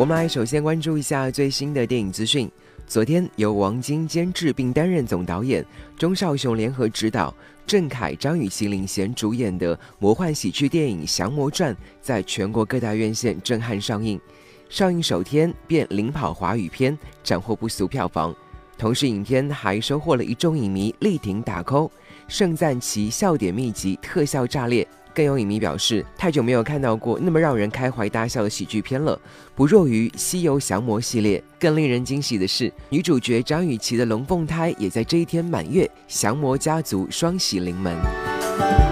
我们来首先关注一下最新的电影资讯。昨天，由王晶监制并担任总导演，钟少雄联合执导，郑恺、张雨绮领衔主演的魔幻喜剧电影《降魔传》在全国各大院线震撼上映。上映首天便领跑华语片，斩获不俗票房。同时，影片还收获了一众影迷力挺打 call，盛赞其笑点密集、特效炸裂。更有影迷表示，太久没有看到过那么让人开怀大笑的喜剧片了，不弱于《西游降魔》系列。更令人惊喜的是，女主角张雨绮的龙凤胎也在这一天满月，降魔家族双喜临门。